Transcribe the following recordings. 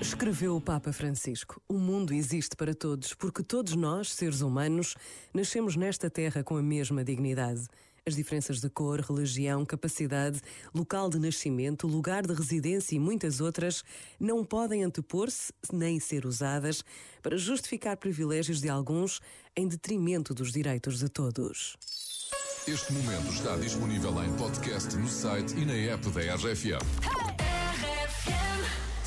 Escreveu o Papa Francisco: O mundo existe para todos, porque todos nós, seres humanos, nascemos nesta terra com a mesma dignidade. As diferenças de cor, religião, capacidade, local de nascimento, lugar de residência e muitas outras não podem antepor-se nem ser usadas para justificar privilégios de alguns em detrimento dos direitos de todos. Este momento está disponível em podcast no site e na app da RFM.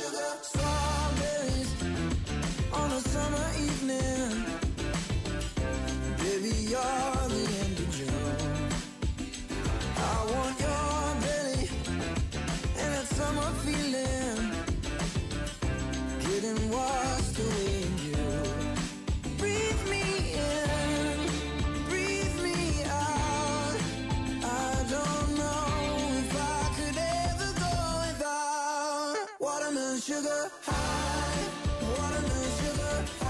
Sugar strawberries on a summer evening. Sugar high, watermelon sugar high,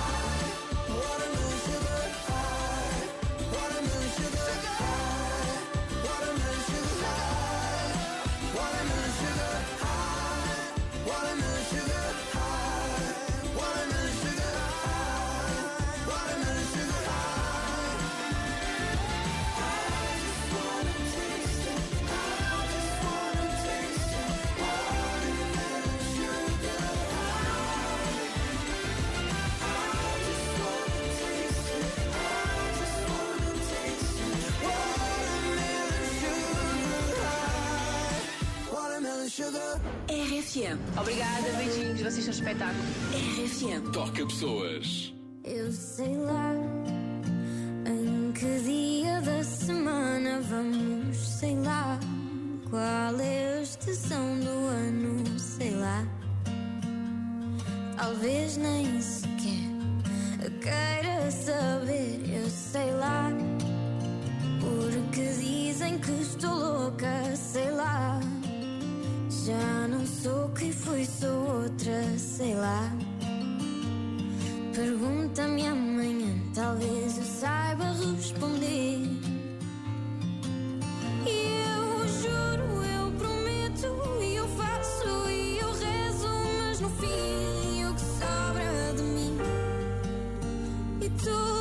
RFM. Obrigada, beijinhos, vocês são espetáculo. RFM. Toca pessoas. Eu sei lá em que dia da semana vamos, sei lá qual é a estação do ano, sei lá. Talvez nem sequer queira saber, eu sei lá. Porque dizem que estou louca, sou quem fui, sou outra, sei lá. Pergunta-me amanhã, talvez eu saiba responder. E eu juro, eu prometo, e eu faço, e eu rezo, mas no fim o que sobra de mim. E tu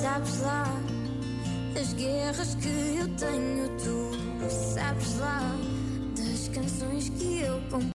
sabes lá das guerras que eu tenho, tu sabes lá das canções que eu compro.